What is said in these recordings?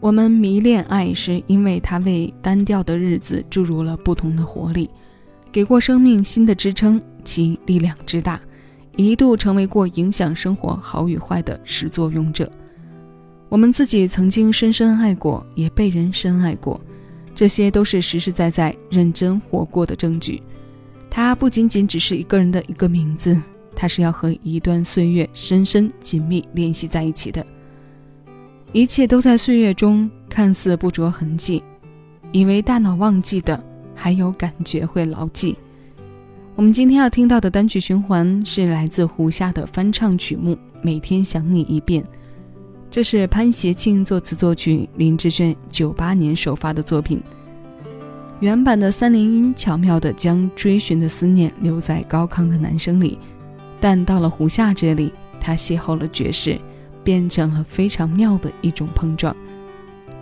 我们迷恋爱，是因为它为单调的日子注入了不同的活力，给过生命新的支撑。其力量之大，一度成为过影响生活好与坏的始作俑者。我们自己曾经深深爱过，也被人深爱过，这些都是实实在在认真活过的证据。它不仅仅只是一个人的一个名字，它是要和一段岁月深深紧密联系在一起的。一切都在岁月中看似不着痕迹，以为大脑忘记的，还有感觉会牢记。我们今天要听到的单曲循环是来自胡夏的翻唱曲目《每天想你一遍》，这是潘协庆作词作曲，林志炫九八年首发的作品。原版的三连音巧妙地将追寻的思念留在高亢的男声里，但到了胡夏这里，他邂逅了爵士。变成了非常妙的一种碰撞。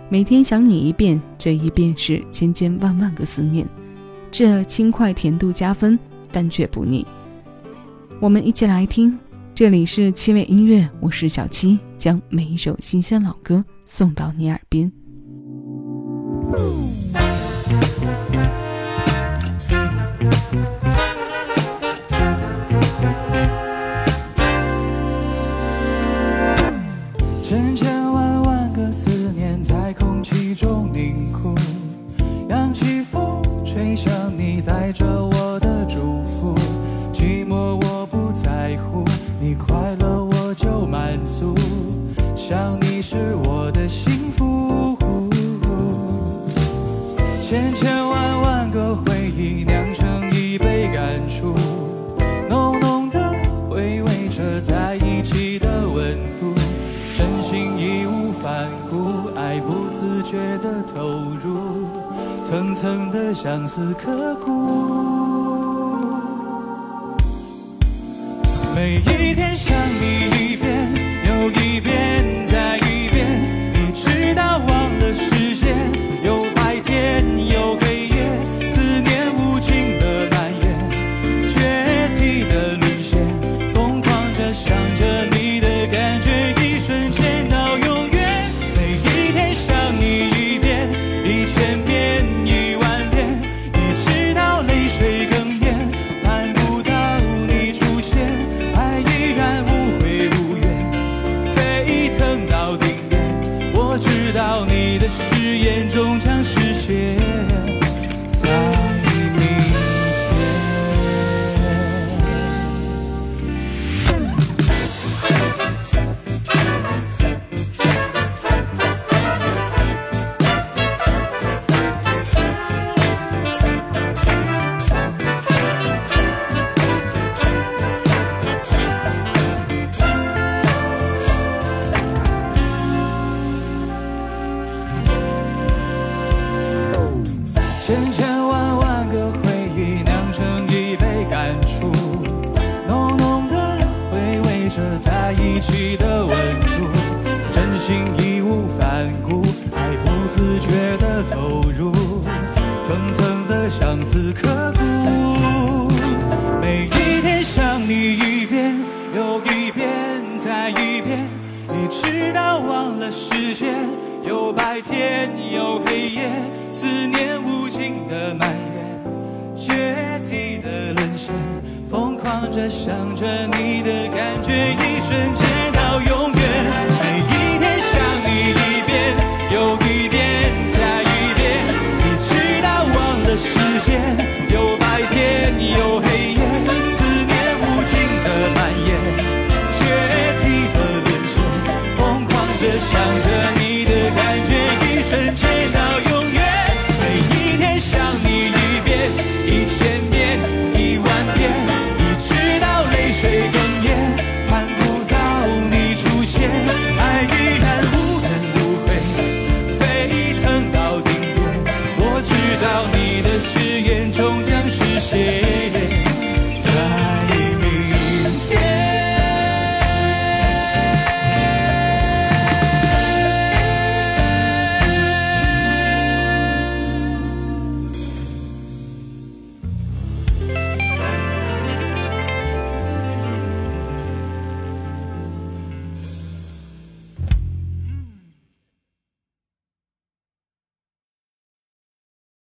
每天想你一遍，这一遍是千千万万个思念，这轻快甜度加分，但却不腻。我们一起来听，这里是七味音乐，我是小七，将每一首新鲜老歌送到你耳边。带着我的祝福寂寞我不在乎你快乐我就满足想你是我的幸福。千千万万个回忆层层的相思刻骨。每一天想你一遍又一遍。心义无反顾，爱不自觉的投入，层层的相思刻骨。每一天想你一遍又一遍再一遍，一直到忘了时间，有白天有黑夜，思念无尽。的蔓延，决堤的沦陷，疯狂着想着你的感觉，一瞬间